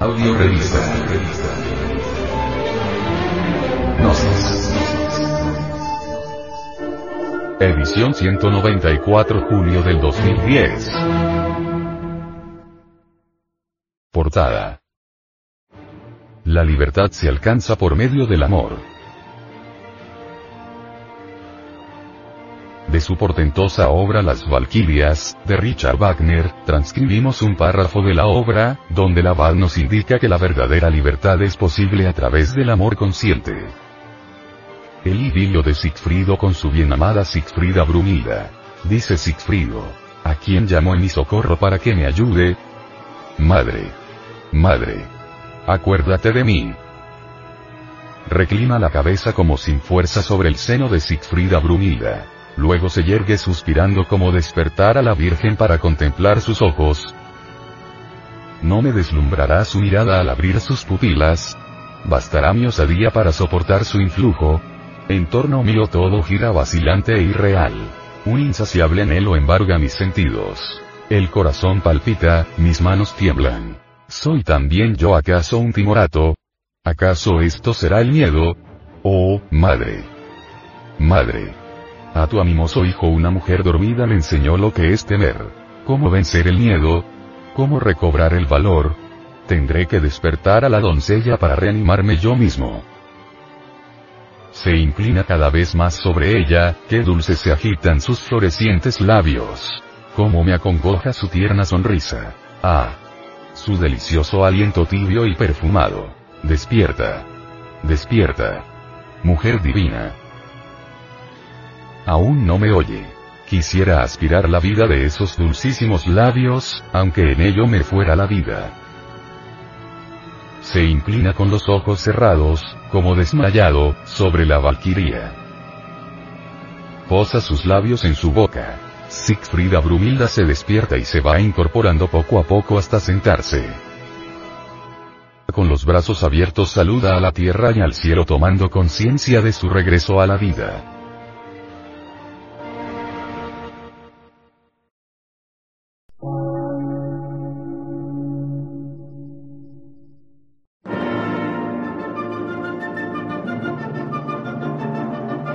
Audio revista. Gnosis. Edición 194 julio del 2010. Portada. La libertad se alcanza por medio del amor. De su portentosa obra Las Valquirias, de Richard Wagner, transcribimos un párrafo de la obra, donde la Val nos indica que la verdadera libertad es posible a través del amor consciente. El idilio de Sigfrido con su bien amada Sigfrida Brumilda. Dice Sigfrido. ¿A quién llamo en mi socorro para que me ayude? Madre. Madre. Acuérdate de mí. Reclina la cabeza como sin fuerza sobre el seno de Sigfrida Brumilda. Luego se yergue suspirando como despertar a la Virgen para contemplar sus ojos. No me deslumbrará su mirada al abrir sus pupilas. Bastará mi osadía para soportar su influjo. En torno mío todo gira vacilante e irreal. Un insaciable anhelo embarga mis sentidos. El corazón palpita, mis manos tiemblan. ¿Soy también yo acaso un timorato? ¿Acaso esto será el miedo? Oh, madre. Madre. A tu animoso hijo una mujer dormida le enseñó lo que es temer. ¿Cómo vencer el miedo? ¿Cómo recobrar el valor? Tendré que despertar a la doncella para reanimarme yo mismo. Se inclina cada vez más sobre ella, qué dulces se agitan sus florecientes labios. Cómo me acongoja su tierna sonrisa. Ah. Su delicioso aliento tibio y perfumado. Despierta. Despierta. Mujer divina. Aún no me oye. Quisiera aspirar la vida de esos dulcísimos labios, aunque en ello me fuera la vida. Se inclina con los ojos cerrados, como desmayado, sobre la valquiria. Posa sus labios en su boca. Siegfrieda Brumilda se despierta y se va incorporando poco a poco hasta sentarse. Con los brazos abiertos saluda a la tierra y al cielo tomando conciencia de su regreso a la vida.